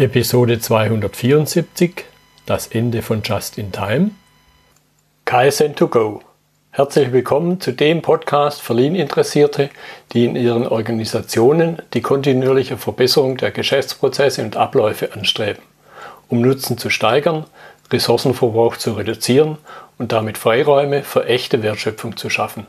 Episode 274 Das Ende von Just in Time. Kaizen to go. Herzlich willkommen zu dem Podcast für Lean-Interessierte, die in ihren Organisationen die kontinuierliche Verbesserung der Geschäftsprozesse und Abläufe anstreben, um Nutzen zu steigern, Ressourcenverbrauch zu reduzieren und damit Freiräume für echte Wertschöpfung zu schaffen,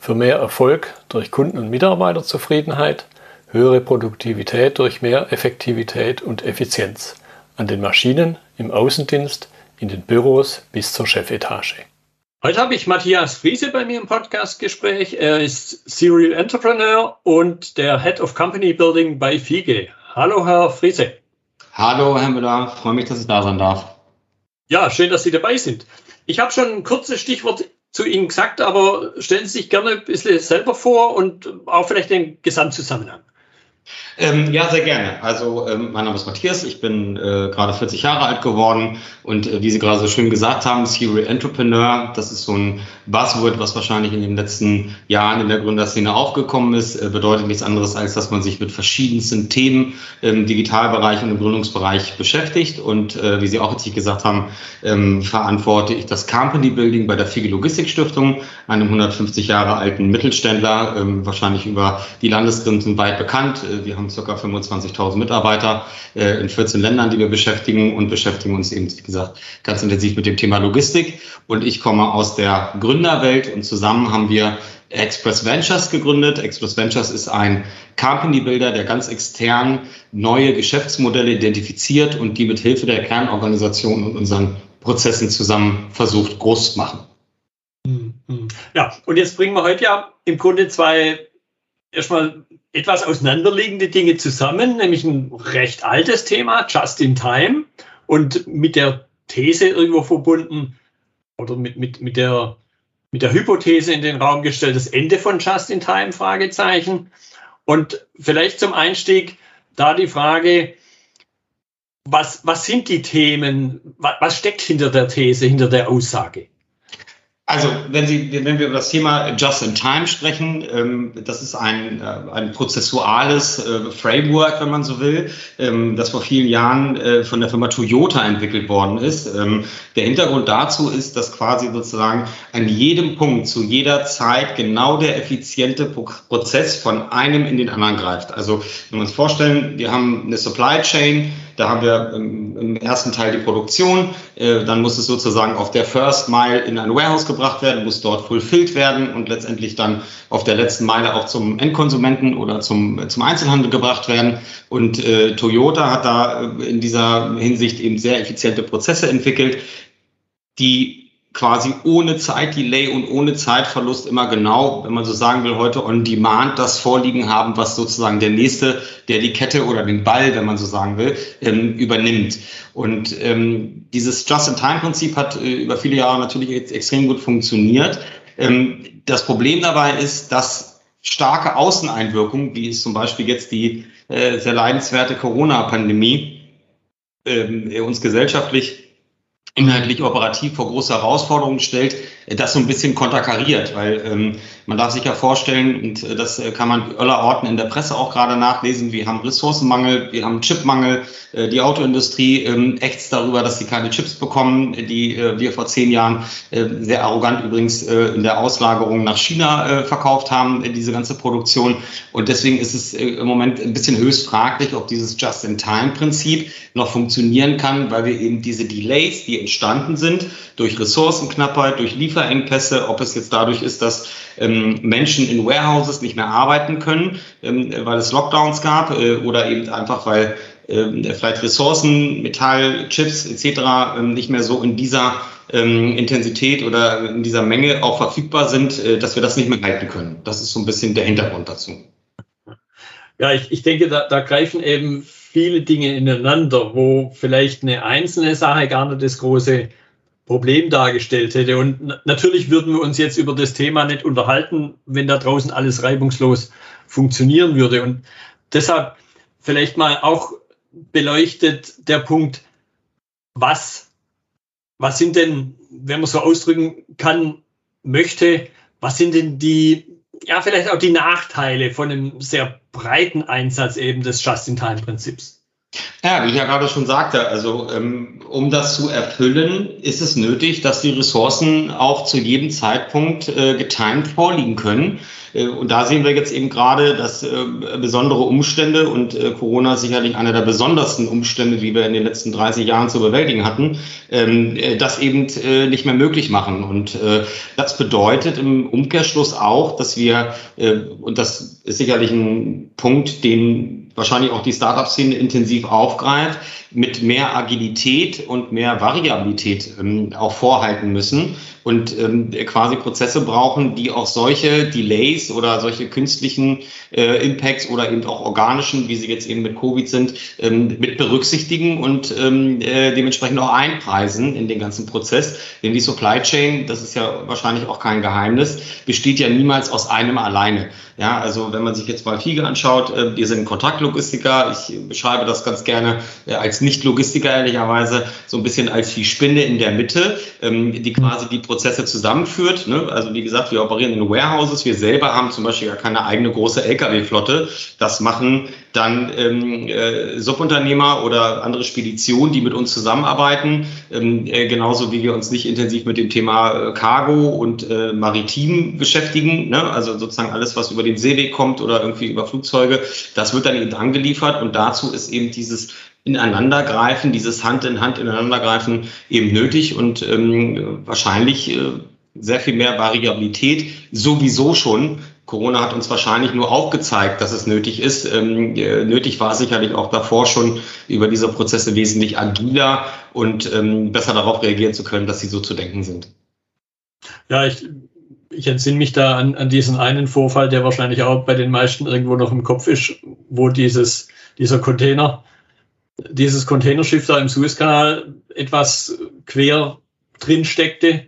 für mehr Erfolg durch Kunden- und Mitarbeiterzufriedenheit, höhere Produktivität durch mehr Effektivität und Effizienz an den Maschinen, im Außendienst, in den Büros bis zur Chefetage. Heute habe ich Matthias Friese bei mir im Podcastgespräch. Er ist Serial Entrepreneur und der Head of Company Building bei FIGE. Hallo, Herr Friese. Hallo, Herr Müller. Freue mich, dass ich da sein darf. Ja, schön, dass Sie dabei sind. Ich habe schon ein kurzes Stichwort zu Ihnen gesagt, aber stellen Sie sich gerne ein bisschen selber vor und auch vielleicht den Gesamtzusammenhang. Ähm, ja, sehr gerne. Also ähm, mein Name ist Matthias, ich bin äh, gerade 40 Jahre alt geworden und äh, wie Sie gerade so schön gesagt haben, Serial Entrepreneur, das ist so ein Buzzword, was wahrscheinlich in den letzten Jahren in der Gründerszene aufgekommen ist, äh, bedeutet nichts anderes, als dass man sich mit verschiedensten Themen im Digitalbereich und im Gründungsbereich beschäftigt und äh, wie Sie auch richtig gesagt haben, ähm, verantworte ich das Company Building bei der Figi Logistik Stiftung, einem 150 Jahre alten Mittelständler, ähm, wahrscheinlich über die Landesgrenzen weit bekannt. Äh, wir haben ca. 25.000 Mitarbeiter äh, in 14 Ländern, die wir beschäftigen und beschäftigen uns eben, wie gesagt, ganz intensiv mit dem Thema Logistik. Und ich komme aus der Gründerwelt und zusammen haben wir Express Ventures gegründet. Express Ventures ist ein Company Builder, der ganz extern neue Geschäftsmodelle identifiziert und die mit Hilfe der Kernorganisation und unseren Prozessen zusammen versucht groß zu machen. Hm, hm. Ja, und jetzt bringen wir heute ja im Grunde zwei erstmal etwas auseinanderliegende Dinge zusammen, nämlich ein recht altes Thema, Just in Time, und mit der These irgendwo verbunden oder mit, mit, mit, der, mit der Hypothese in den Raum gestellt, das Ende von Just in Time, Fragezeichen. Und vielleicht zum Einstieg da die Frage, was, was sind die Themen, was, was steckt hinter der These, hinter der Aussage? Also, wenn, Sie, wenn wir über das Thema Just-in-Time sprechen, ähm, das ist ein, äh, ein prozessuales äh, Framework, wenn man so will, ähm, das vor vielen Jahren äh, von der Firma Toyota entwickelt worden ist. Ähm, der Hintergrund dazu ist, dass quasi sozusagen an jedem Punkt zu jeder Zeit genau der effiziente Prozess von einem in den anderen greift. Also, wenn wir uns vorstellen, wir haben eine Supply Chain, da haben wir im, ersten Teil die Produktion, äh, dann muss es sozusagen auf der First Mile in ein Warehouse gebracht werden, muss dort fulfilled werden und letztendlich dann auf der letzten Meile auch zum Endkonsumenten oder zum, zum Einzelhandel gebracht werden. Und äh, Toyota hat da äh, in dieser Hinsicht eben sehr effiziente Prozesse entwickelt, die quasi ohne Zeitdelay und ohne Zeitverlust immer genau, wenn man so sagen will, heute on demand das Vorliegen haben, was sozusagen der nächste, der die Kette oder den Ball, wenn man so sagen will, ähm, übernimmt. Und ähm, dieses Just-in-Time-Prinzip hat äh, über viele Jahre natürlich extrem gut funktioniert. Ähm, das Problem dabei ist, dass starke Außeneinwirkungen, wie es zum Beispiel jetzt die äh, sehr leidenswerte Corona-Pandemie, ähm, uns gesellschaftlich inhaltlich operativ vor große Herausforderungen stellt, äh, das so ein bisschen konterkariert, weil ähm, man darf sich ja vorstellen, und äh, das äh, kann man allerorten in der Presse auch gerade nachlesen, wir haben Ressourcenmangel, wir haben Chipmangel, äh, die Autoindustrie ähm, ächzt darüber, dass sie keine Chips bekommen, die äh, wir vor zehn Jahren äh, sehr arrogant übrigens äh, in der Auslagerung nach China äh, verkauft haben, äh, diese ganze Produktion. Und deswegen ist es äh, im Moment ein bisschen höchst fraglich, ob dieses Just-in-Time-Prinzip noch funktionieren kann, weil wir eben diese Delays, die entstanden sind durch Ressourcenknappheit, durch Lieferengpässe, ob es jetzt dadurch ist, dass ähm, Menschen in Warehouses nicht mehr arbeiten können, ähm, weil es Lockdowns gab äh, oder eben einfach, weil ähm, vielleicht Ressourcen, Metall, Chips etc. Ähm, nicht mehr so in dieser ähm, Intensität oder in dieser Menge auch verfügbar sind, äh, dass wir das nicht mehr halten können. Das ist so ein bisschen der Hintergrund dazu. Ja, ich, ich denke, da, da greifen eben viele Dinge ineinander, wo vielleicht eine einzelne Sache gar nicht das große Problem dargestellt hätte. Und natürlich würden wir uns jetzt über das Thema nicht unterhalten, wenn da draußen alles reibungslos funktionieren würde. Und deshalb vielleicht mal auch beleuchtet der Punkt, was, was sind denn, wenn man so ausdrücken kann, möchte, was sind denn die, ja, vielleicht auch die Nachteile von einem sehr breiten Einsatz eben des Just-in-Time-Prinzips? Ja, wie ich ja gerade schon sagte, also ähm, um das zu erfüllen, ist es nötig, dass die Ressourcen auch zu jedem Zeitpunkt äh, getimed vorliegen können. Äh, und da sehen wir jetzt eben gerade, dass äh, besondere Umstände und Corona sicherlich einer der besondersten Umstände, die wir in den letzten 30 Jahren zu bewältigen hatten, ähm, das eben nicht mehr möglich machen. Und das bedeutet im Umkehrschluss auch, dass wir, und das ist sicherlich ein Punkt, den wahrscheinlich auch die Startup-Szene intensiv aufgreift, mit mehr Agilität und mehr Variabilität ähm, auch vorhalten müssen und ähm, quasi Prozesse brauchen, die auch solche Delays oder solche künstlichen äh, Impacts oder eben auch organischen, wie sie jetzt eben mit Covid sind, ähm, mit berücksichtigen und ähm, äh, dementsprechend auch einpreisen in den ganzen Prozess. Denn die Supply Chain, das ist ja wahrscheinlich auch kein Geheimnis, besteht ja niemals aus einem alleine. Ja, also wenn man sich jetzt mal Fiege anschaut, äh, wir sind Kontaktlogistiker. Ich beschreibe das ganz gerne äh, als Nicht-Logistiker ehrlicherweise so ein bisschen als die Spinne in der Mitte, ähm, die quasi die Prozesse zusammenführt. Ne? Also wie gesagt, wir operieren in Warehouses. Wir selber haben zum Beispiel gar keine eigene große Lkw-Flotte. Das machen dann ähm, äh, Subunternehmer oder andere Speditionen, die mit uns zusammenarbeiten, ähm, äh, genauso wie wir uns nicht intensiv mit dem Thema Cargo und Maritim beschäftigen. Ne? Also sozusagen alles, was über den Seeweg kommt oder irgendwie über Flugzeuge, das wird dann eben angeliefert und dazu ist eben dieses Ineinandergreifen, dieses Hand in Hand ineinandergreifen eben nötig und ähm, wahrscheinlich äh, sehr viel mehr Variabilität sowieso schon. Corona hat uns wahrscheinlich nur aufgezeigt, dass es nötig ist. Ähm, äh, nötig war sicherlich auch davor schon über diese Prozesse wesentlich agiler und ähm, besser darauf reagieren zu können, dass sie so zu denken sind. Ja, ich, ich entsinne mich da an, an diesen einen Vorfall, der wahrscheinlich auch bei den meisten irgendwo noch im Kopf ist, wo dieses, dieser Container, dieses Containerschiff da im Suezkanal etwas quer drin steckte.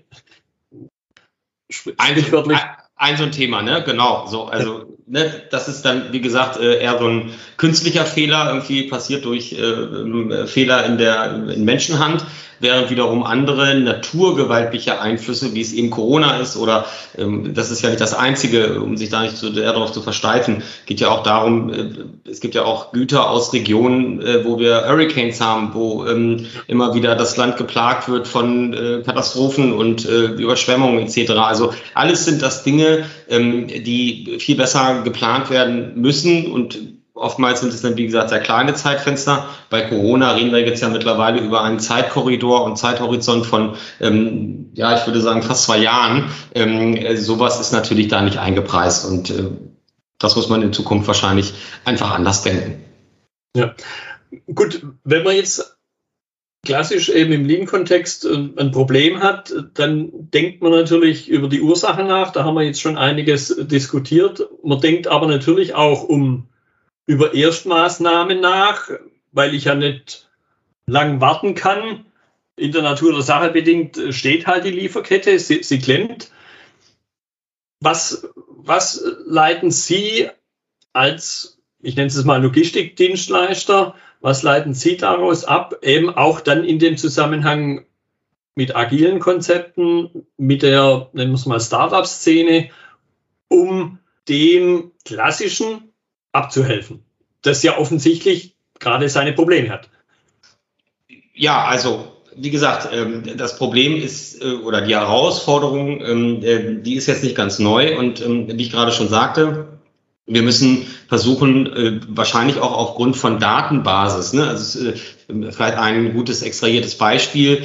Sprichwörtlich. Ein, ein so ein Thema, ne? Genau. So, also ne, das ist dann, wie gesagt, äh, eher so ein künstlicher Fehler, irgendwie passiert durch äh, Fehler in der in Menschenhand während wiederum andere naturgewaltliche Einflüsse, wie es eben Corona ist, oder ähm, das ist ja nicht das Einzige, um sich da nicht zu, darauf zu versteifen, geht ja auch darum, äh, es gibt ja auch Güter aus Regionen, äh, wo wir Hurricanes haben, wo ähm, immer wieder das Land geplagt wird von äh, Katastrophen und äh, Überschwemmungen etc. Also alles sind das Dinge, ähm, die viel besser geplant werden müssen und Oftmals sind es dann, wie gesagt, sehr kleine Zeitfenster. Bei Corona reden wir jetzt ja mittlerweile über einen Zeitkorridor und Zeithorizont von, ähm, ja, ich würde sagen, fast zwei Jahren. Ähm, äh, sowas ist natürlich da nicht eingepreist und äh, das muss man in Zukunft wahrscheinlich einfach anders denken. Ja, gut, wenn man jetzt klassisch eben im Lean-Kontext äh, ein Problem hat, dann denkt man natürlich über die Ursache nach. Da haben wir jetzt schon einiges diskutiert. Man denkt aber natürlich auch um über Erstmaßnahmen nach, weil ich ja nicht lang warten kann. In der Natur der Sache bedingt steht halt die Lieferkette, sie, sie klemmt. Was, was leiten Sie als, ich nenne es mal Logistikdienstleister, was leiten Sie daraus ab, eben auch dann in dem Zusammenhang mit agilen Konzepten, mit der, nennen wir es mal, Startup-Szene, um dem klassischen abzuhelfen, das ja offensichtlich gerade seine Probleme hat. Ja, also wie gesagt, ähm, das Problem ist äh, oder die Herausforderung, ähm, äh, die ist jetzt nicht ganz neu und ähm, wie ich gerade schon sagte, wir müssen versuchen, äh, wahrscheinlich auch aufgrund von Datenbasis, ne, also vielleicht ein gutes extrahiertes Beispiel,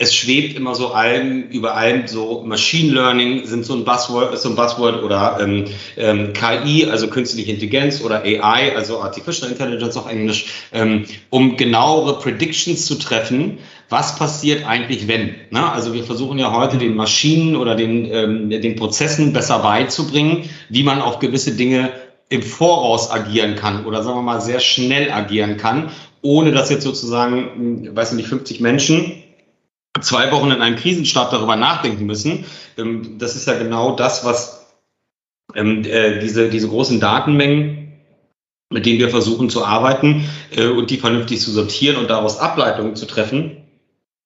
es schwebt immer so allem, über allem so Machine Learning sind so ein Buzzword, so ein Buzzword oder ähm, ähm, KI, also künstliche Intelligenz oder AI, also Artificial Intelligence auf Englisch, ähm, um genauere Predictions zu treffen, was passiert eigentlich, wenn. Ne? Also wir versuchen ja heute den Maschinen oder den, ähm, den Prozessen besser beizubringen, wie man auf gewisse Dinge im Voraus agieren kann oder sagen wir mal sehr schnell agieren kann, ohne dass jetzt sozusagen, hm, weiß nicht, 50 Menschen zwei Wochen in einem Krisenstab darüber nachdenken müssen. Ähm, das ist ja genau das, was ähm, äh, diese, diese großen Datenmengen, mit denen wir versuchen zu arbeiten äh, und die vernünftig zu sortieren und daraus Ableitungen zu treffen,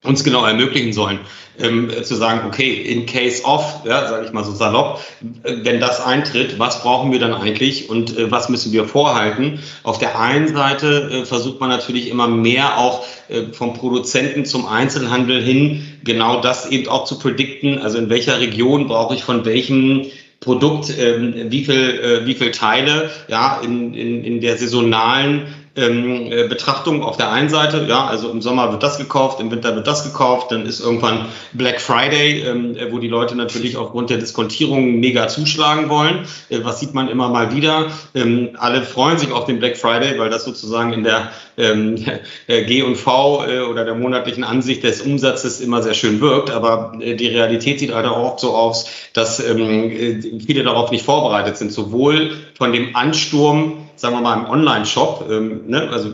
uns genau ermöglichen sollen, ähm, zu sagen, okay, in case of, ja, sage ich mal so salopp, äh, wenn das eintritt, was brauchen wir dann eigentlich und äh, was müssen wir vorhalten? Auf der einen Seite äh, versucht man natürlich immer mehr auch äh, vom Produzenten zum Einzelhandel hin, genau das eben auch zu predikten, also in welcher Region brauche ich von welchem Produkt, ähm, wie viel, äh, wie viel Teile, ja, in, in, in der saisonalen ähm, äh, Betrachtung auf der einen Seite, ja, also im Sommer wird das gekauft, im Winter wird das gekauft, dann ist irgendwann Black Friday, ähm, äh, wo die Leute natürlich aufgrund der Diskontierung mega zuschlagen wollen. Äh, was sieht man immer mal wieder? Ähm, alle freuen sich auf den Black Friday, weil das sozusagen in der ähm, G und V äh, oder der monatlichen Ansicht des Umsatzes immer sehr schön wirkt, aber äh, die Realität sieht halt auch so aus, dass ähm, äh, viele darauf nicht vorbereitet sind, sowohl von dem Ansturm sagen wir mal, im Online-Shop, ähm, ne, also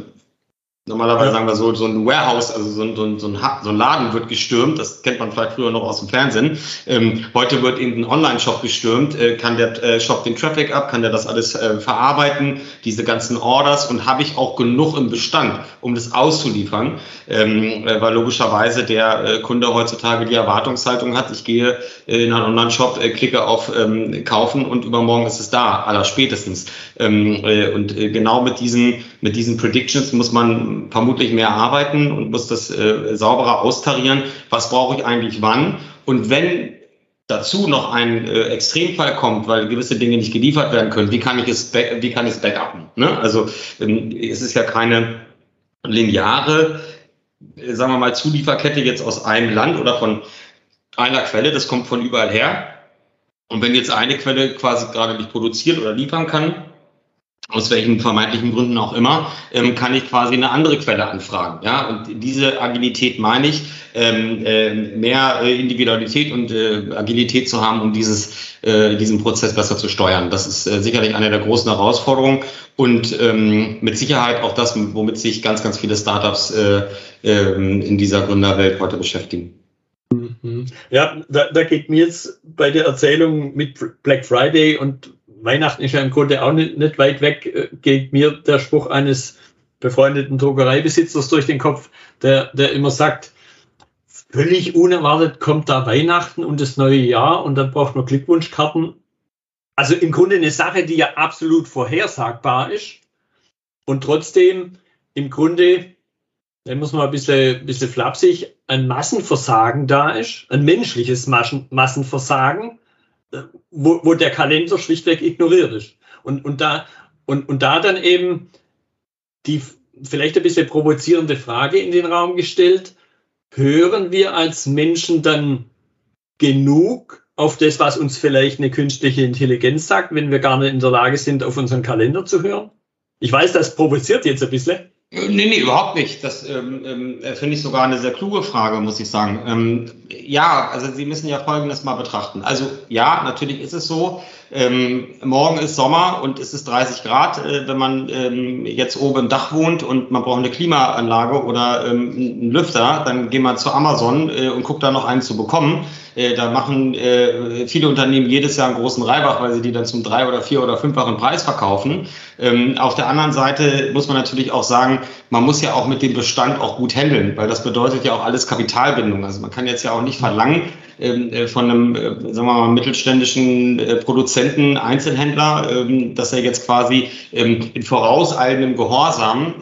Normalerweise sagen wir so, so ein Warehouse, also so ein, so, ein, so, ein, Laden wird gestürmt. Das kennt man vielleicht früher noch aus dem Fernsehen. Ähm, heute wird eben ein Online-Shop gestürmt. Äh, kann der äh, Shop den Traffic ab? Kann der das alles äh, verarbeiten? Diese ganzen Orders? Und habe ich auch genug im Bestand, um das auszuliefern? Ähm, äh, weil logischerweise der äh, Kunde heutzutage die Erwartungshaltung hat. Ich gehe äh, in einen Online-Shop, klicke auf ähm, Kaufen und übermorgen ist es da, aller spätestens. Ähm, und genau mit diesen, mit diesen Predictions muss man vermutlich mehr arbeiten und muss das äh, sauberer austarieren. Was brauche ich eigentlich wann? Und wenn dazu noch ein äh, Extremfall kommt, weil gewisse Dinge nicht geliefert werden können, wie kann ich es, wie kann ich es backuppen? Ne? Also ähm, es ist ja keine lineare, äh, sagen wir mal, Zulieferkette jetzt aus einem Land oder von einer Quelle, das kommt von überall her. Und wenn jetzt eine Quelle quasi gerade nicht produziert oder liefern kann, aus welchen vermeintlichen Gründen auch immer, ähm, kann ich quasi eine andere Quelle anfragen. Ja, und diese Agilität meine ich, ähm, äh, mehr äh, Individualität und äh, Agilität zu haben, um dieses, äh, diesen Prozess besser zu steuern. Das ist äh, sicherlich eine der großen Herausforderungen und ähm, mit Sicherheit auch das, womit sich ganz, ganz viele Startups äh, äh, in dieser Gründerwelt heute beschäftigen. Mhm. Ja, da, da geht mir jetzt bei der Erzählung mit Black Friday und Weihnachten ist ja im Grunde auch nicht, nicht weit weg, äh, geht mir der Spruch eines befreundeten Druckereibesitzers durch den Kopf, der, der immer sagt, völlig unerwartet kommt da Weihnachten und das neue Jahr und dann braucht man Glückwunschkarten. Also im Grunde eine Sache, die ja absolut vorhersagbar ist und trotzdem im Grunde, da muss man ein bisschen, bisschen flapsig, ein Massenversagen da ist, ein menschliches Massenversagen, wo, wo der Kalender schlichtweg ignoriert ist. Und, und, da, und, und da dann eben die vielleicht ein bisschen provozierende Frage in den Raum gestellt, hören wir als Menschen dann genug auf das, was uns vielleicht eine künstliche Intelligenz sagt, wenn wir gar nicht in der Lage sind, auf unseren Kalender zu hören? Ich weiß, das provoziert jetzt ein bisschen. Äh, nee, nee, überhaupt nicht. Das ähm, ähm, finde ich sogar eine sehr kluge Frage, muss ich sagen. Ähm, ja, also Sie müssen ja Folgendes mal betrachten. Also ja, natürlich ist es so, ähm, morgen ist Sommer und es ist 30 Grad, äh, wenn man ähm, jetzt oben im Dach wohnt und man braucht eine Klimaanlage oder ähm, einen Lüfter, dann geht man zu Amazon äh, und guckt da noch einen zu bekommen. Äh, da machen äh, viele Unternehmen jedes Jahr einen großen Reibach, weil sie die dann zum drei- oder vier- oder fünffachen Preis verkaufen. Ähm, auf der anderen Seite muss man natürlich auch sagen, man muss ja auch mit dem Bestand auch gut handeln, weil das bedeutet ja auch alles Kapitalbindung. Also man kann jetzt ja auch nicht verlangen, ähm, äh, von einem, äh, sagen wir mal, mittelständischen äh, Produzenten, Einzelhändler, ähm, dass er jetzt quasi ähm, in vorauseilendem Gehorsam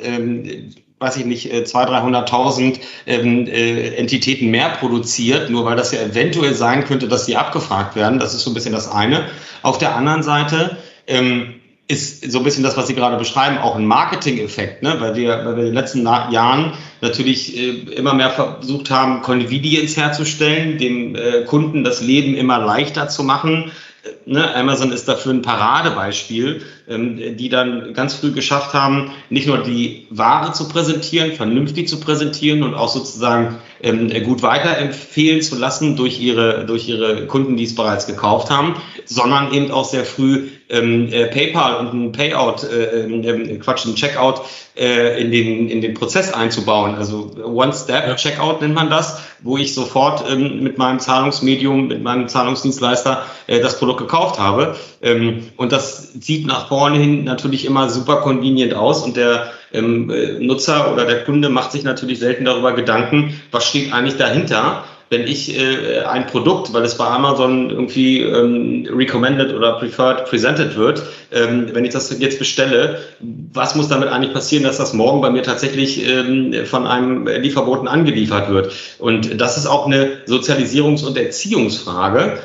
weiß ich nicht, 200.000, 300.000 ähm, äh, Entitäten mehr produziert, nur weil das ja eventuell sein könnte, dass sie abgefragt werden. Das ist so ein bisschen das eine. Auf der anderen Seite ähm, ist so ein bisschen das, was Sie gerade beschreiben, auch ein Marketing-Effekt, ne? weil, wir, weil wir in den letzten Jahren natürlich äh, immer mehr versucht haben, Convenience herzustellen, dem äh, Kunden das Leben immer leichter zu machen. Äh, ne? Amazon ist dafür ein Paradebeispiel, die dann ganz früh geschafft haben, nicht nur die Ware zu präsentieren, vernünftig zu präsentieren und auch sozusagen ähm, gut weiterempfehlen zu lassen durch ihre, durch ihre Kunden, die es bereits gekauft haben, sondern eben auch sehr früh ähm, äh, PayPal und ein Payout, äh, Quatsch, ein Checkout äh, in, den, in den Prozess einzubauen. Also One-Step-Checkout nennt man das, wo ich sofort ähm, mit meinem Zahlungsmedium, mit meinem Zahlungsdienstleister das Produkt gekauft habe. Ähm, und das sieht nach vorne hin natürlich immer super convenient aus und der ähm, äh, Nutzer oder der Kunde macht sich natürlich selten darüber Gedanken, was steht eigentlich dahinter wenn ich äh, ein Produkt, weil es bei Amazon irgendwie ähm, recommended oder preferred presented wird, ähm, wenn ich das jetzt bestelle, was muss damit eigentlich passieren, dass das morgen bei mir tatsächlich ähm, von einem Lieferboten angeliefert wird? Und das ist auch eine Sozialisierungs- und Erziehungsfrage.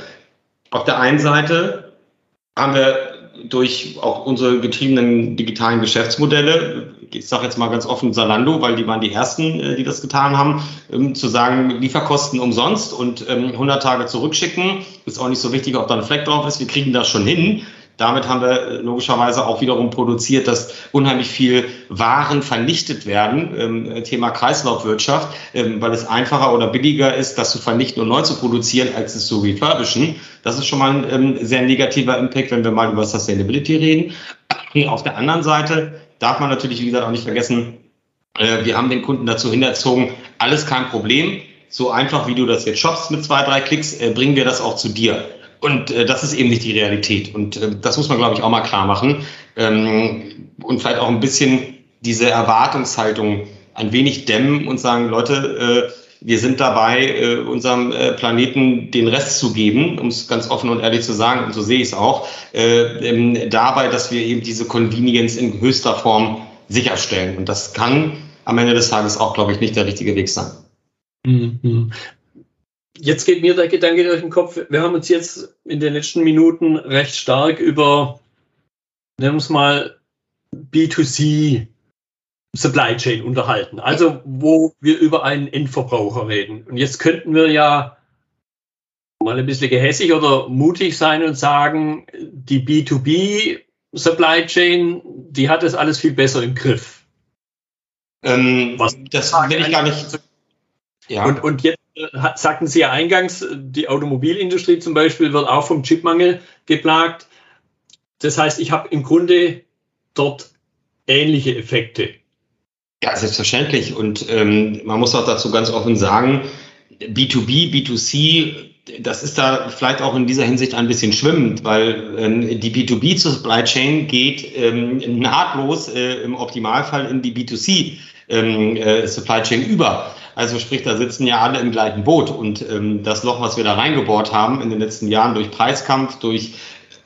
Auf der einen Seite haben wir durch auch unsere getriebenen digitalen Geschäftsmodelle, ich sage jetzt mal ganz offen Salando, weil die waren die ersten, äh, die das getan haben, ähm, zu sagen, Lieferkosten umsonst und 100 ähm, Tage zurückschicken, ist auch nicht so wichtig, ob da ein Fleck drauf ist, wir kriegen das schon hin. Damit haben wir äh, logischerweise auch wiederum produziert, dass unheimlich viel Waren vernichtet werden, ähm, Thema Kreislaufwirtschaft, ähm, weil es einfacher oder billiger ist, das zu vernichten und neu zu produzieren, als es zu refurbischen. Das ist schon mal ein ähm, sehr negativer Impact, wenn wir mal über Sustainability reden. Auf der anderen Seite darf man natürlich, wie gesagt, auch nicht vergessen, äh, wir haben den Kunden dazu hinterzogen, alles kein Problem. So einfach, wie du das jetzt shoppst mit zwei, drei Klicks, äh, bringen wir das auch zu dir. Und äh, das ist eben nicht die Realität. Und äh, das muss man, glaube ich, auch mal klar machen. Ähm, und vielleicht auch ein bisschen diese Erwartungshaltung ein wenig dämmen und sagen, Leute, äh, wir sind dabei, äh, unserem äh, Planeten den Rest zu geben, um es ganz offen und ehrlich zu sagen, und so sehe ich es auch, äh, ähm, dabei, dass wir eben diese Convenience in höchster Form sicherstellen. Und das kann am Ende des Tages auch, glaube ich, nicht der richtige Weg sein. Mhm jetzt geht mir der Gedanke durch den Kopf, wir haben uns jetzt in den letzten Minuten recht stark über, nennen wir es mal, B2C Supply Chain unterhalten. Also wo wir über einen Endverbraucher reden. Und jetzt könnten wir ja mal ein bisschen gehässig oder mutig sein und sagen, die B2B Supply Chain, die hat das alles viel besser im Griff. Ähm, Was das will ich gar nicht. Ja. Und, und jetzt sagten Sie ja eingangs, die Automobilindustrie zum Beispiel wird auch vom Chipmangel geplagt. Das heißt, ich habe im Grunde dort ähnliche Effekte. Ja, selbstverständlich. Und ähm, man muss auch dazu ganz offen sagen, B2B, B2C, das ist da vielleicht auch in dieser Hinsicht ein bisschen schwimmend, weil ähm, die B2B Supply Chain geht ähm, nahtlos äh, im Optimalfall in die B2C ähm, äh, Supply Chain über. Also sprich, da sitzen ja alle im gleichen Boot. Und ähm, das Loch, was wir da reingebohrt haben in den letzten Jahren durch Preiskampf, durch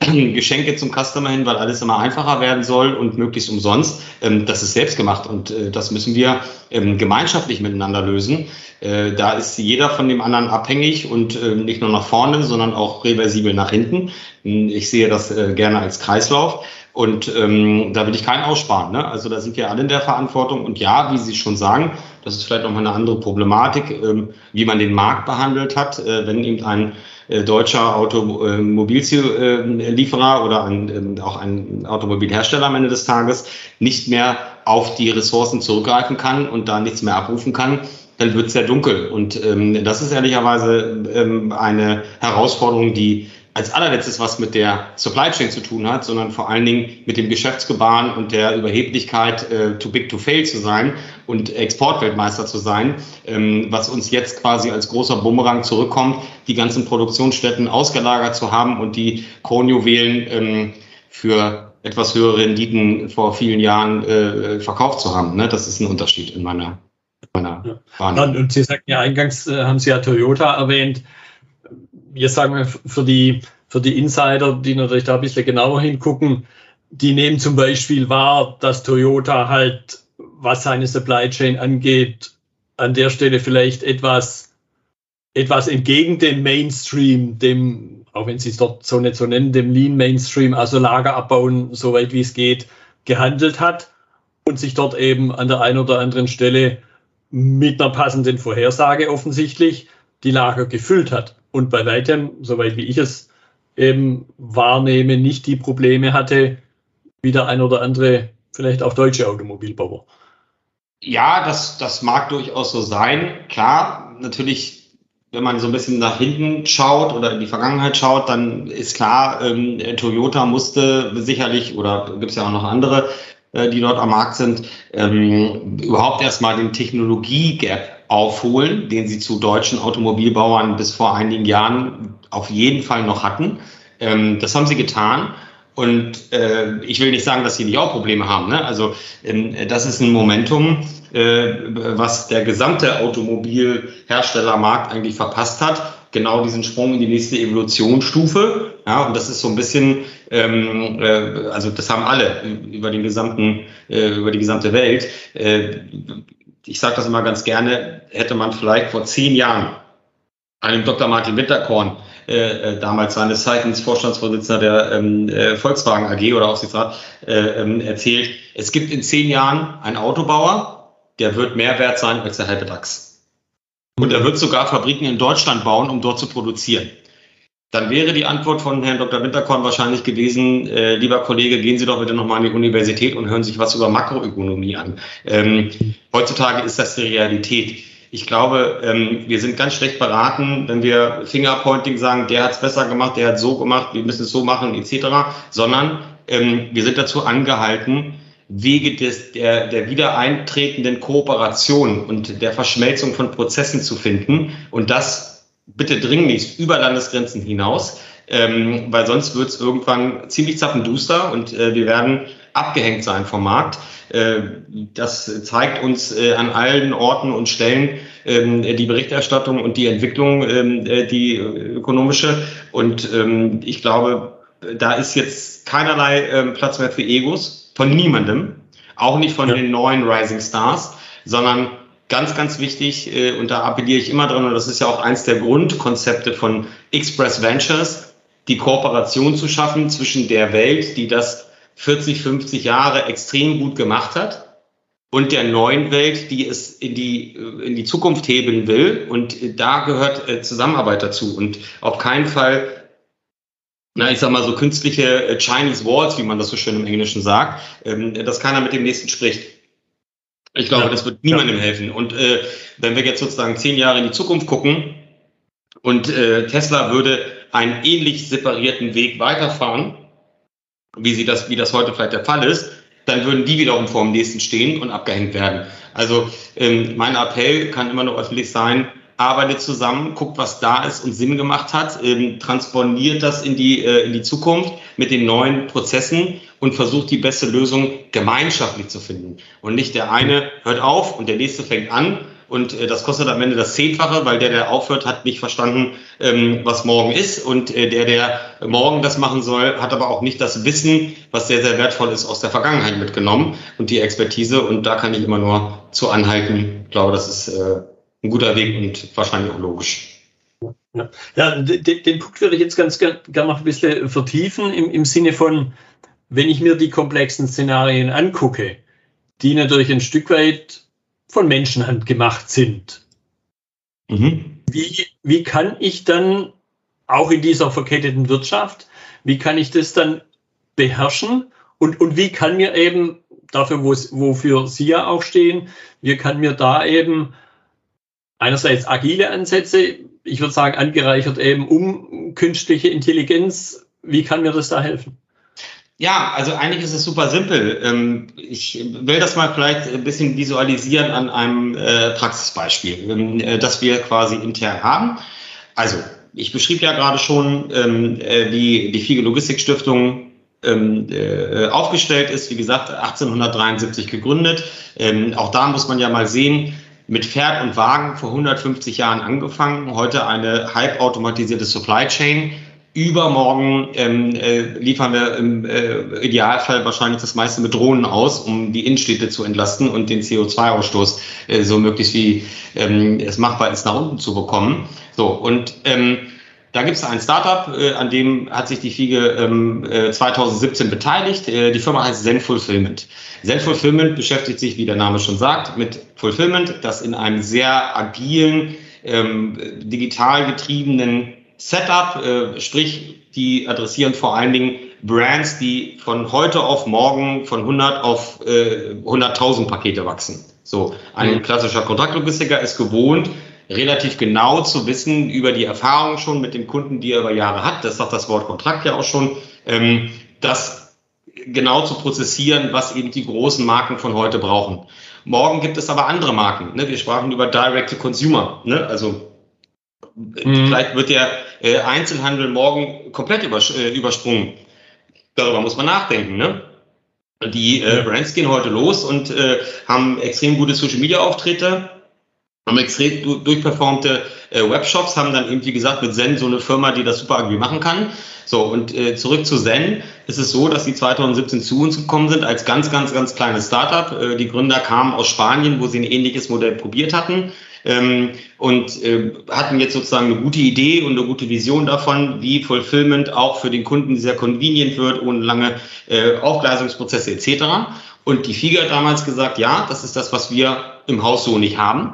Geschenke zum Customer hin, weil alles immer einfacher werden soll und möglichst umsonst. Ähm, das ist selbst gemacht und äh, das müssen wir ähm, gemeinschaftlich miteinander lösen. Äh, da ist jeder von dem anderen abhängig und äh, nicht nur nach vorne, sondern auch reversibel nach hinten. Ich sehe das äh, gerne als Kreislauf. Und ähm, da will ich keinen aussparen. Ne? Also da sind wir alle in der Verantwortung. Und ja, wie Sie schon sagen, das ist vielleicht nochmal eine andere Problematik, ähm, wie man den Markt behandelt hat, äh, wenn eben ein äh, deutscher Automobilzulieferer oder ein, ähm, auch ein Automobilhersteller am Ende des Tages nicht mehr auf die Ressourcen zurückgreifen kann und da nichts mehr abrufen kann, dann wird es sehr dunkel. Und ähm, das ist ehrlicherweise ähm, eine Herausforderung, die als allerletztes was mit der Supply Chain zu tun hat, sondern vor allen Dingen mit dem Geschäftsgebaren und der Überheblichkeit, äh, too big to fail zu sein und Exportweltmeister zu sein, ähm, was uns jetzt quasi als großer Bumerang zurückkommt, die ganzen Produktionsstätten ausgelagert zu haben und die Kronjuwelen ähm, für etwas höhere Renditen vor vielen Jahren äh, verkauft zu haben. Ne? Das ist ein Unterschied in meiner, meiner ja. Und Sie sagten ja eingangs, äh, haben Sie ja Toyota erwähnt jetzt sagen wir für die, für die Insider, die natürlich da ein bisschen genauer hingucken, die nehmen zum Beispiel wahr, dass Toyota halt, was seine Supply Chain angeht, an der Stelle vielleicht etwas, etwas entgegen dem Mainstream, dem, auch wenn sie es dort so nicht so nennen, dem Lean Mainstream, also Lager abbauen, soweit wie es geht, gehandelt hat und sich dort eben an der einen oder anderen Stelle mit einer passenden Vorhersage offensichtlich die Lager gefüllt hat und bei weitem, soweit wie ich es eben wahrnehme, nicht die Probleme hatte, wie der ein oder andere, vielleicht auch deutsche Automobilbauer. Ja, das, das mag durchaus so sein. Klar, natürlich, wenn man so ein bisschen nach hinten schaut oder in die Vergangenheit schaut, dann ist klar, ähm, Toyota musste sicherlich, oder gibt es ja auch noch andere, äh, die dort am Markt sind, ähm, überhaupt erstmal den Technologie-Gap aufholen, den sie zu deutschen Automobilbauern bis vor einigen Jahren auf jeden Fall noch hatten. Ähm, das haben sie getan. Und äh, ich will nicht sagen, dass sie nicht auch Probleme haben. Ne? Also ähm, das ist ein Momentum, äh, was der gesamte Automobilherstellermarkt eigentlich verpasst hat. Genau diesen Sprung in die nächste Evolutionsstufe. Ja, und das ist so ein bisschen, ähm, äh, also das haben alle über den gesamten, äh, über die gesamte Welt. Äh, ich sage das immer ganz gerne, hätte man vielleicht vor zehn Jahren einem Dr. Martin Winterkorn äh, äh, damals seines Zeichens Vorstandsvorsitzender der ähm, äh, Volkswagen AG oder Aufsichtsrat, äh, ähm, erzählt, es gibt in zehn Jahren einen Autobauer, der wird mehr wert sein als der halbe DAX. Und er wird sogar Fabriken in Deutschland bauen, um dort zu produzieren. Dann wäre die Antwort von Herrn Dr. Winterkorn wahrscheinlich gewesen, äh, lieber Kollege, gehen Sie doch bitte nochmal an die Universität und hören sich was über Makroökonomie an. Ähm, heutzutage ist das die Realität ich glaube, ähm, wir sind ganz schlecht beraten, wenn wir Fingerpointing sagen, der hat es besser gemacht, der hat so gemacht, wir müssen es so machen, etc., sondern ähm, wir sind dazu angehalten, Wege des, der, der wieder eintretenden Kooperation und der Verschmelzung von Prozessen zu finden und das bitte dringlichst über Landesgrenzen hinaus, ähm, weil sonst wird es irgendwann ziemlich zappenduster und äh, wir werden abgehängt sein vom Markt. Äh, das zeigt uns äh, an allen Orten und Stellen ähm, die Berichterstattung und die Entwicklung, ähm, äh, die ökonomische. Und ähm, ich glaube, da ist jetzt keinerlei Platz mehr für Egos von niemandem, auch nicht von ja. den neuen Rising Stars, sondern ganz, ganz wichtig, und da appelliere ich immer dran, und das ist ja auch eins der Grundkonzepte von Express Ventures, die Kooperation zu schaffen zwischen der Welt, die das 40, 50 Jahre extrem gut gemacht hat und der neuen Welt, die es in die, in die Zukunft heben will. Und da gehört äh, Zusammenarbeit dazu und auf keinen Fall, na, ich sag mal so künstliche äh, Chinese Walls, wie man das so schön im Englischen sagt, ähm, dass keiner mit dem nächsten spricht. Ich glaube, ja, das wird niemandem ja. helfen. Und äh, wenn wir jetzt sozusagen zehn Jahre in die Zukunft gucken und äh, Tesla würde einen ähnlich separierten Weg weiterfahren, wie sie das, wie das heute vielleicht der Fall ist, dann würden die wiederum vor dem nächsten stehen und abgehängt werden. Also ähm, mein Appell kann immer nur öffentlich sein, arbeitet zusammen, guckt, was da ist und Sinn gemacht hat, ähm, transponiert das in die, äh, in die Zukunft mit den neuen Prozessen und versucht die beste Lösung gemeinschaftlich zu finden. Und nicht der eine hört auf und der nächste fängt an und äh, das kostet am Ende das Zehnfache, weil der, der aufhört, hat nicht verstanden, ähm, was morgen ist. Und äh, der, der morgen das machen soll, hat aber auch nicht das Wissen, was sehr, sehr wertvoll ist, aus der Vergangenheit mitgenommen und die Expertise. Und da kann ich immer nur zu anhalten. Ich glaube, das ist äh, ein guter Weg und wahrscheinlich auch logisch. Ja, den Punkt würde ich jetzt ganz gerne noch ein bisschen vertiefen im, im Sinne von, wenn ich mir die komplexen Szenarien angucke, die natürlich ein Stück weit von Menschenhand gemacht sind. Mhm. Wie, wie kann ich dann auch in dieser verketteten Wirtschaft, wie kann ich das dann beherrschen und, und wie kann mir eben dafür, wofür Sie ja auch stehen, wie kann mir da eben einerseits agile Ansätze, ich würde sagen angereichert eben um künstliche Intelligenz, wie kann mir das da helfen? Ja, also eigentlich ist es super simpel. Ähm, ich will das mal vielleicht ein bisschen visualisieren an einem äh, Praxisbeispiel, ähm, äh, das wir quasi intern haben. Also, ich beschrieb ja gerade schon, ähm, äh, wie die Fiege Logistikstiftung aufgestellt ist. Wie gesagt, 1873 gegründet. Auch da muss man ja mal sehen, mit Pferd und Wagen vor 150 Jahren angefangen, heute eine halbautomatisierte Supply Chain Übermorgen ähm, äh, liefern wir im äh, Idealfall wahrscheinlich das meiste mit Drohnen aus, um die Innenstädte zu entlasten und den CO2-Ausstoß äh, so möglichst wie ähm, es machbar ist, nach unten zu bekommen. So, und ähm, da gibt es ein Startup, äh, an dem hat sich die Fiege ähm, äh, 2017 beteiligt. Äh, die Firma heißt Zen Fulfillment. Zen Fulfillment beschäftigt sich, wie der Name schon sagt, mit Fulfillment, das in einem sehr agilen, ähm, digital getriebenen Setup, äh, sprich, die adressieren vor allen Dingen Brands, die von heute auf morgen von 100 auf äh, 100.000 Pakete wachsen. So, ein mhm. klassischer Kontraktlogistiker ist gewohnt, relativ genau zu wissen über die Erfahrung schon mit dem Kunden, die er über Jahre hat. Das sagt das Wort Kontrakt ja auch schon. Ähm, das genau zu prozessieren, was eben die großen Marken von heute brauchen. Morgen gibt es aber andere Marken. Ne? Wir sprachen über Direct to Consumer. Ne? Also Mhm. Vielleicht wird der äh, Einzelhandel morgen komplett übers äh, übersprungen. darüber muss man nachdenken. Ne? Die äh, Brands gehen heute los und äh, haben extrem gute Social-Media-Auftritte, haben extrem durchperformte äh, Webshops, haben dann eben, wie gesagt, mit Zen so eine Firma, die das super irgendwie machen kann. So, und zurück zu Zen ist es so, dass die 2017 zu uns gekommen sind als ganz, ganz, ganz kleines Startup. Die Gründer kamen aus Spanien, wo sie ein ähnliches Modell probiert hatten. Ähm, und äh, hatten jetzt sozusagen eine gute Idee und eine gute Vision davon, wie Fulfillment auch für den Kunden sehr convenient wird, ohne lange äh, Aufgleisungsprozesse etc. Und die FIGA hat damals gesagt, ja, das ist das, was wir im Haus so nicht haben.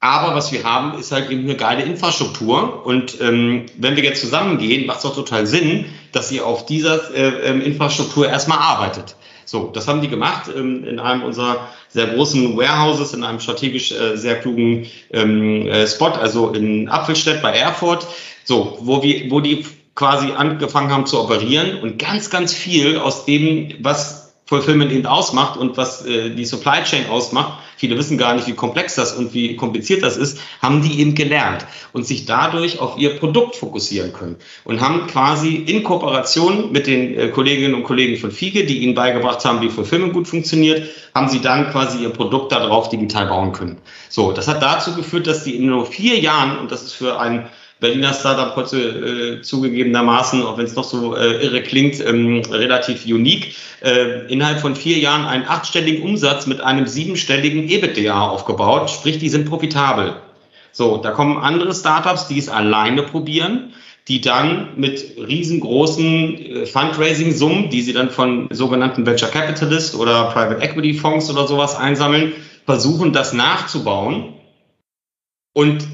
Aber was wir haben, ist halt eben eine geile Infrastruktur. Und ähm, wenn wir jetzt zusammengehen, macht es auch total Sinn, dass ihr auf dieser äh, ähm, Infrastruktur erstmal arbeitet. So, das haben die gemacht ähm, in einem unserer sehr großen Warehouses, in einem strategisch äh, sehr klugen ähm, äh, Spot, also in Apfelstedt bei Erfurt. So, wo wir, wo die quasi angefangen haben zu operieren und ganz, ganz viel aus dem, was Fulfillment eben ausmacht und was äh, die Supply Chain ausmacht, viele wissen gar nicht, wie komplex das und wie kompliziert das ist, haben die eben gelernt und sich dadurch auf ihr Produkt fokussieren können und haben quasi in Kooperation mit den äh, Kolleginnen und Kollegen von Fiege, die ihnen beigebracht haben, wie Fulfillment gut funktioniert, haben sie dann quasi ihr Produkt darauf digital bauen können. So, das hat dazu geführt, dass die in nur vier Jahren, und das ist für ein Berliner Startup heute äh, zugegebenermaßen, auch wenn es noch so äh, irre klingt, ähm, relativ unique, äh, innerhalb von vier Jahren einen achtstelligen Umsatz mit einem siebenstelligen EBITDA aufgebaut. Sprich, die sind profitabel. So, da kommen andere Startups, die es alleine probieren, die dann mit riesengroßen äh, Fundraising-Summen, die sie dann von sogenannten Venture Capitalist oder Private Equity Fonds oder sowas einsammeln, versuchen, das nachzubauen. Und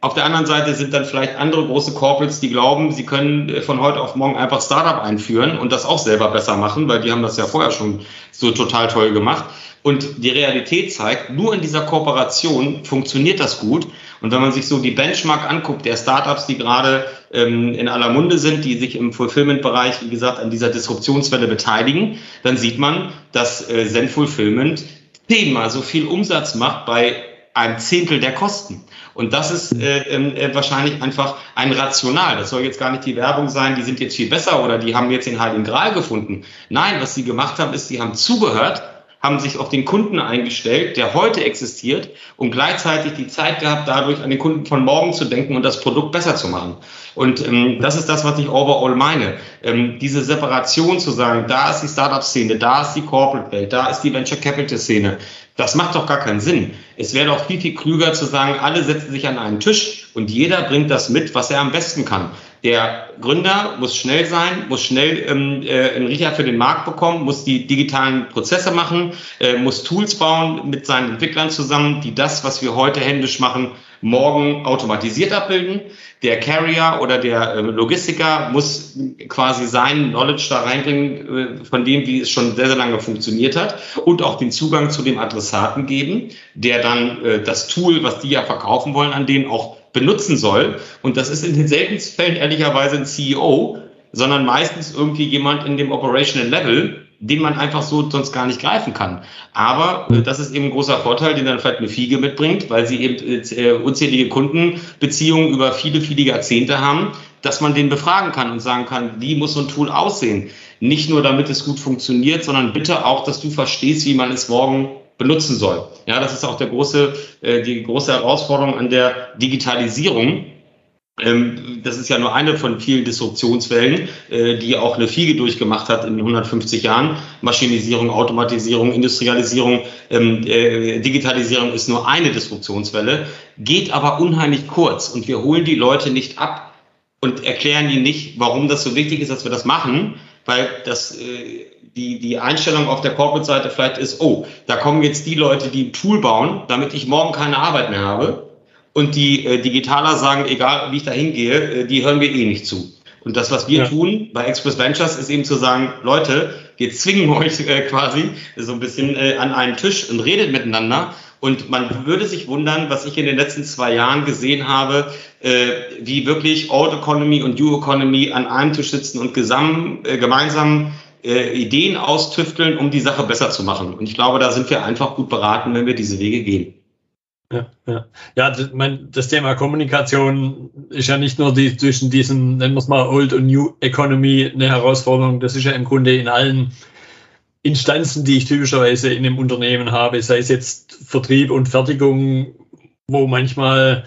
auf der anderen Seite sind dann vielleicht andere große Corporates, die glauben, sie können äh, von heute auf morgen einfach Startup einführen und das auch selber besser machen, weil die haben das ja vorher schon so total toll gemacht. Und die Realität zeigt, nur in dieser Kooperation funktioniert das gut. Und wenn man sich so die Benchmark anguckt, der Startups, die gerade ähm, in aller Munde sind, die sich im Fulfillment-Bereich, wie gesagt, an dieser Disruptionswelle beteiligen, dann sieht man, dass äh, Zen Fulfillment zehnmal so viel Umsatz macht bei einem Zehntel der Kosten. Und das ist äh, ähm, äh, wahrscheinlich einfach ein Rational. Das soll jetzt gar nicht die Werbung sein, die sind jetzt viel besser oder die haben jetzt den Heiligen Gral gefunden. Nein, was sie gemacht haben, ist, sie haben zugehört, haben sich auf den Kunden eingestellt, der heute existiert und gleichzeitig die Zeit gehabt, dadurch an den Kunden von morgen zu denken und das Produkt besser zu machen. Und ähm, das ist das, was ich overall meine. Ähm, diese Separation zu sagen, da ist die Startup-Szene, da ist die Corporate-Welt, da ist die Venture Capital-Szene. Das macht doch gar keinen Sinn. Es wäre doch viel, viel klüger zu sagen, alle setzen sich an einen Tisch und jeder bringt das mit, was er am besten kann. Der Gründer muss schnell sein, muss schnell ähm, äh, einen Riecher für den Markt bekommen, muss die digitalen Prozesse machen, äh, muss Tools bauen mit seinen Entwicklern zusammen, die das, was wir heute händisch machen, morgen automatisiert abbilden. Der Carrier oder der äh, Logistiker muss quasi seinen Knowledge da reinbringen, äh, von dem, wie es schon sehr, sehr lange funktioniert hat und auch den Zugang zu dem Adressaten geben, der dann äh, das Tool, was die ja verkaufen wollen, an denen auch benutzen soll. Und das ist in den seltensten Fällen ehrlicherweise ein CEO, sondern meistens irgendwie jemand in dem Operational Level, den man einfach so sonst gar nicht greifen kann. Aber äh, das ist eben ein großer Vorteil, den dann vielleicht eine Fiege mitbringt, weil sie eben äh, unzählige Kundenbeziehungen über viele, viele Jahrzehnte haben, dass man den befragen kann und sagen kann, wie muss so ein Tool aussehen? Nicht nur, damit es gut funktioniert, sondern bitte auch, dass du verstehst, wie man es morgen benutzen soll. Ja, das ist auch der große, äh, die große Herausforderung an der Digitalisierung ähm, das ist ja nur eine von vielen Disruptionswellen, äh, die auch eine Fiege durchgemacht hat in 150 Jahren. Maschinisierung, Automatisierung, Industrialisierung, ähm, äh, Digitalisierung ist nur eine Disruptionswelle, geht aber unheimlich kurz und wir holen die Leute nicht ab und erklären ihnen nicht, warum das so wichtig ist, dass wir das machen, weil das äh, die, die Einstellung auf der Corporate-Seite vielleicht ist, oh, da kommen jetzt die Leute, die ein Tool bauen, damit ich morgen keine Arbeit mehr habe und die äh, Digitaler sagen, egal wie ich da hingehe, äh, die hören mir eh nicht zu. Und das, was wir ja. tun bei Express Ventures, ist eben zu sagen, Leute, wir zwingen euch äh, quasi so ein bisschen äh, an einen Tisch und redet miteinander. Und man würde sich wundern, was ich in den letzten zwei Jahren gesehen habe, äh, wie wirklich Old Economy und New Economy an einem Tisch sitzen und gesam, äh, gemeinsam äh, Ideen austüfteln, um die Sache besser zu machen. Und ich glaube, da sind wir einfach gut beraten, wenn wir diese Wege gehen. Ja, ja. ja das, mein, das Thema Kommunikation ist ja nicht nur die, zwischen diesen, nennen wir es mal, Old und New Economy eine Herausforderung. Das ist ja im Grunde in allen Instanzen, die ich typischerweise in einem Unternehmen habe, sei es jetzt Vertrieb und Fertigung, wo manchmal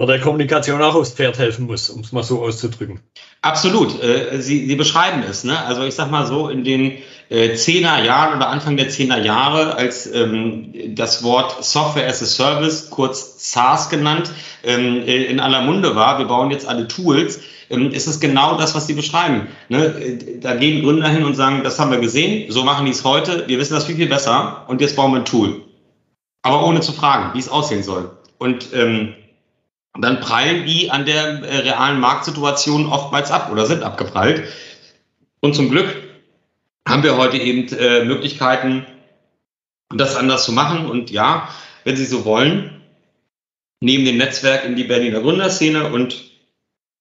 man der Kommunikation auch aufs Pferd helfen muss, um es mal so auszudrücken. Absolut. Äh, Sie, Sie beschreiben es. Ne? Also ich sag mal so, in den äh, Jahren oder Anfang der Zehner Jahre, als ähm, das Wort Software as a Service, kurz SaaS genannt, ähm, äh, in aller Munde war, wir bauen jetzt alle Tools, ähm, ist es genau das, was Sie beschreiben. Ne? Äh, da gehen Gründer hin und sagen, das haben wir gesehen, so machen die es heute, wir wissen das viel, viel besser und jetzt bauen wir ein Tool. Aber ohne zu fragen, wie es aussehen soll. Und ähm, dann prallen die an der äh, realen Marktsituation oftmals ab oder sind abgeprallt. Und zum Glück haben wir heute eben äh, Möglichkeiten, das anders zu machen. Und ja, wenn Sie so wollen, neben dem Netzwerk in die Berliner Gründerszene und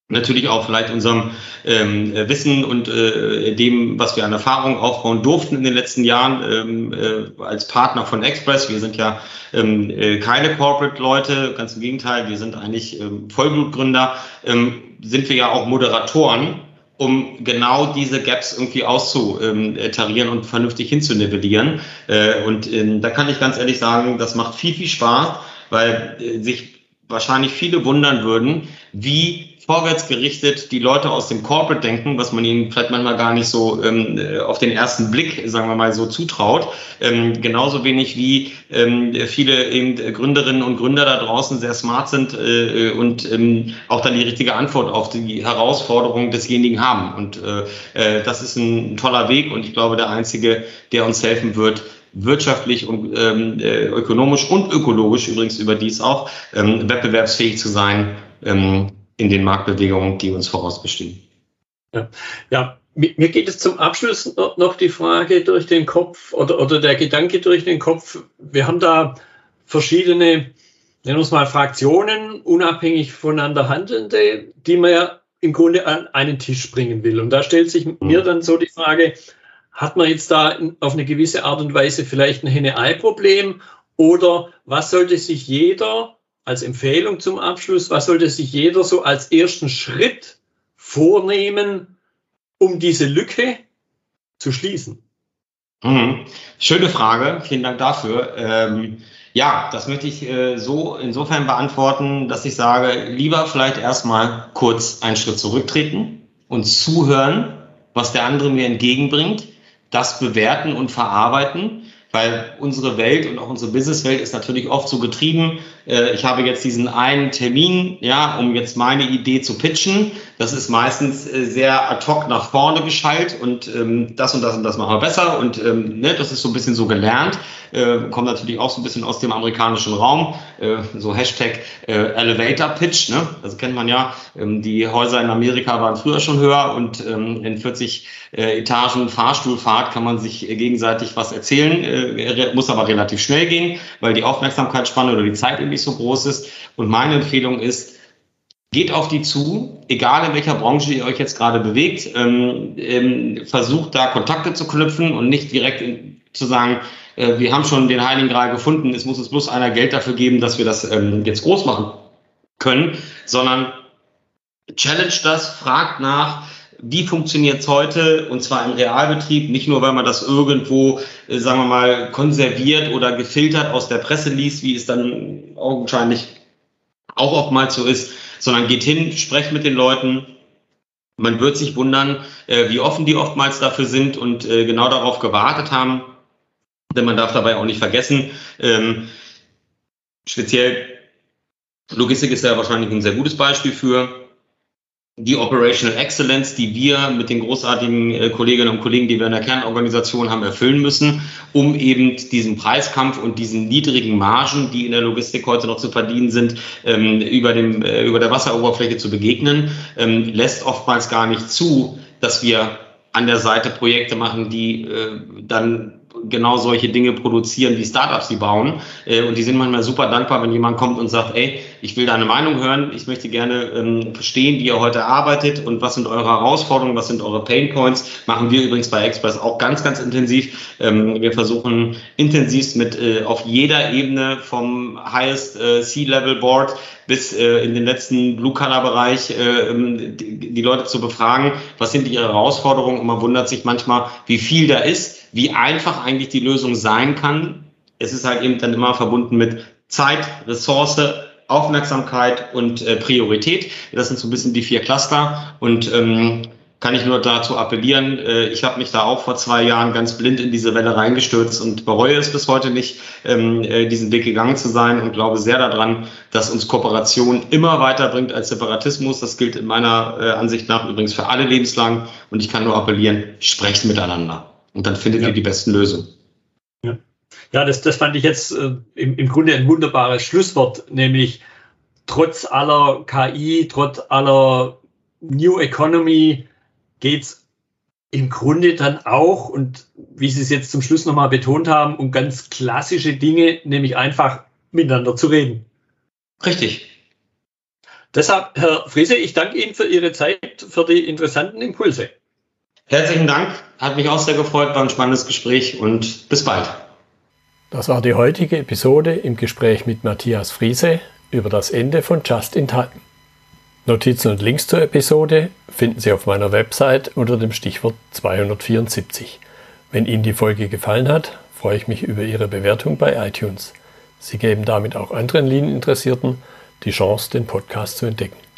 natürlich auch vielleicht unserem ähm, Wissen und äh, dem, was wir an Erfahrung aufbauen durften in den letzten Jahren ähm, äh, als Partner von Express. Wir sind ja ähm, äh, keine Corporate-Leute, ganz im Gegenteil, wir sind eigentlich ähm, Vollblutgründer, ähm, sind wir ja auch Moderatoren um genau diese Gaps irgendwie auszutarieren und vernünftig hinzunivellieren. Äh, und ähm, da kann ich ganz ehrlich sagen, das macht viel, viel Spaß, weil äh, sich wahrscheinlich viele wundern würden, wie vorwärts gerichtet die Leute aus dem Corporate denken, was man ihnen vielleicht manchmal gar nicht so ähm, äh, auf den ersten Blick, sagen wir mal, so zutraut. Ähm, genauso wenig wie ähm, viele eben Gründerinnen und Gründer da draußen sehr smart sind äh, und ähm, auch dann die richtige Antwort auf die Herausforderung desjenigen haben. Und äh, äh, das ist ein toller Weg und ich glaube, der einzige, der uns helfen wird, wirtschaftlich und ähm, äh, ökonomisch und ökologisch übrigens überdies auch ähm, wettbewerbsfähig zu sein. Ähm, in den Marktbewegungen, die uns vorausbestehen. Ja, ja mir geht es zum Abschluss noch die Frage durch den Kopf oder, oder der Gedanke durch den Kopf. Wir haben da verschiedene, nennen wir es mal Fraktionen, unabhängig voneinander handelnde, die man ja im Grunde an einen Tisch bringen will. Und da stellt sich mir dann so die Frage, hat man jetzt da auf eine gewisse Art und Weise vielleicht ein Henne-Ei-Problem oder was sollte sich jeder als Empfehlung zum Abschluss, was sollte sich jeder so als ersten Schritt vornehmen, um diese Lücke zu schließen? Mhm. Schöne Frage, vielen Dank dafür. Ähm, ja, das möchte ich äh, so insofern beantworten, dass ich sage, lieber vielleicht erstmal kurz einen Schritt zurücktreten und zuhören, was der andere mir entgegenbringt, das bewerten und verarbeiten weil unsere Welt und auch unsere Businesswelt ist natürlich oft so getrieben. Äh, ich habe jetzt diesen einen Termin, ja, um jetzt meine Idee zu pitchen. Das ist meistens äh, sehr ad hoc nach vorne geschallt und ähm, das und das und das machen wir besser und ähm, ne, das ist so ein bisschen so gelernt. Äh, kommt natürlich auch so ein bisschen aus dem amerikanischen Raum, äh, so Hashtag Elevator Pitch, ne? das kennt man ja. Ähm, die Häuser in Amerika waren früher schon höher und ähm, in 40 äh, Etagen Fahrstuhlfahrt kann man sich gegenseitig was erzählen, äh, muss aber relativ schnell gehen, weil die Aufmerksamkeitsspanne oder die Zeit eben nicht so groß ist. Und meine Empfehlung ist, Geht auf die zu, egal in welcher Branche ihr euch jetzt gerade bewegt. Ähm, ähm, versucht da Kontakte zu knüpfen und nicht direkt in, zu sagen, äh, wir haben schon den Heiligen Gral gefunden, es muss uns bloß einer Geld dafür geben, dass wir das ähm, jetzt groß machen können, sondern challenge das, fragt nach, wie funktioniert es heute? Und zwar im Realbetrieb, nicht nur, weil man das irgendwo, äh, sagen wir mal, konserviert oder gefiltert aus der Presse liest, wie es dann augenscheinlich auch oftmals so ist, sondern geht hin, sprecht mit den Leuten. Man wird sich wundern, äh, wie offen die oftmals dafür sind und äh, genau darauf gewartet haben, denn man darf dabei auch nicht vergessen, ähm, speziell Logistik ist ja wahrscheinlich ein sehr gutes Beispiel für die Operational Excellence, die wir mit den großartigen äh, Kolleginnen und Kollegen, die wir in der Kernorganisation haben, erfüllen müssen, um eben diesen Preiskampf und diesen niedrigen Margen, die in der Logistik heute noch zu verdienen sind, ähm, über, dem, äh, über der Wasseroberfläche zu begegnen, ähm, lässt oftmals gar nicht zu, dass wir an der Seite Projekte machen, die äh, dann genau solche Dinge produzieren, wie Startups sie bauen. Äh, und die sind manchmal super dankbar, wenn jemand kommt und sagt, ey, ich will deine Meinung hören, ich möchte gerne ähm, verstehen, wie ihr heute arbeitet und was sind eure Herausforderungen, was sind eure Pain Points. Machen wir übrigens bei Express auch ganz, ganz intensiv. Ähm, wir versuchen intensivst mit äh, auf jeder Ebene vom Highest äh, C-Level Board bis in den letzten Blue-Color-Bereich äh, ähm, die Leute zu befragen, was sind ihre Herausforderungen und man wundert sich manchmal, wie viel da ist, wie einfach eigentlich die Lösung sein kann. Es ist halt eben dann immer verbunden mit Zeit, Ressource, Aufmerksamkeit und äh, Priorität. Das sind so ein bisschen die vier Cluster und ähm, kann ich nur dazu appellieren. Äh, ich habe mich da auch vor zwei Jahren ganz blind in diese Welle reingestürzt und bereue es bis heute nicht, ähm, äh, diesen Weg gegangen zu sein und glaube sehr daran, dass uns Kooperation immer weiterbringt als Separatismus. Das gilt in meiner äh, Ansicht nach übrigens für alle lebenslang. Und ich kann nur appellieren, sprecht miteinander. Und dann findet ja. ihr die besten Lösungen. Ja, ja das, das fand ich jetzt äh, im, im Grunde ein wunderbares Schlusswort, nämlich trotz aller KI, trotz aller New Economy, geht es im Grunde dann auch, und wie Sie es jetzt zum Schluss nochmal betont haben, um ganz klassische Dinge, nämlich einfach miteinander zu reden. Richtig. Deshalb, Herr Friese, ich danke Ihnen für Ihre Zeit, für die interessanten Impulse. Herzlichen Dank, hat mich auch sehr gefreut, war ein spannendes Gespräch und bis bald. Das war die heutige Episode im Gespräch mit Matthias Friese über das Ende von Just in Time. Notizen und Links zur Episode finden Sie auf meiner Website unter dem Stichwort 274. Wenn Ihnen die Folge gefallen hat, freue ich mich über Ihre Bewertung bei iTunes. Sie geben damit auch anderen Linieninteressierten die Chance, den Podcast zu entdecken.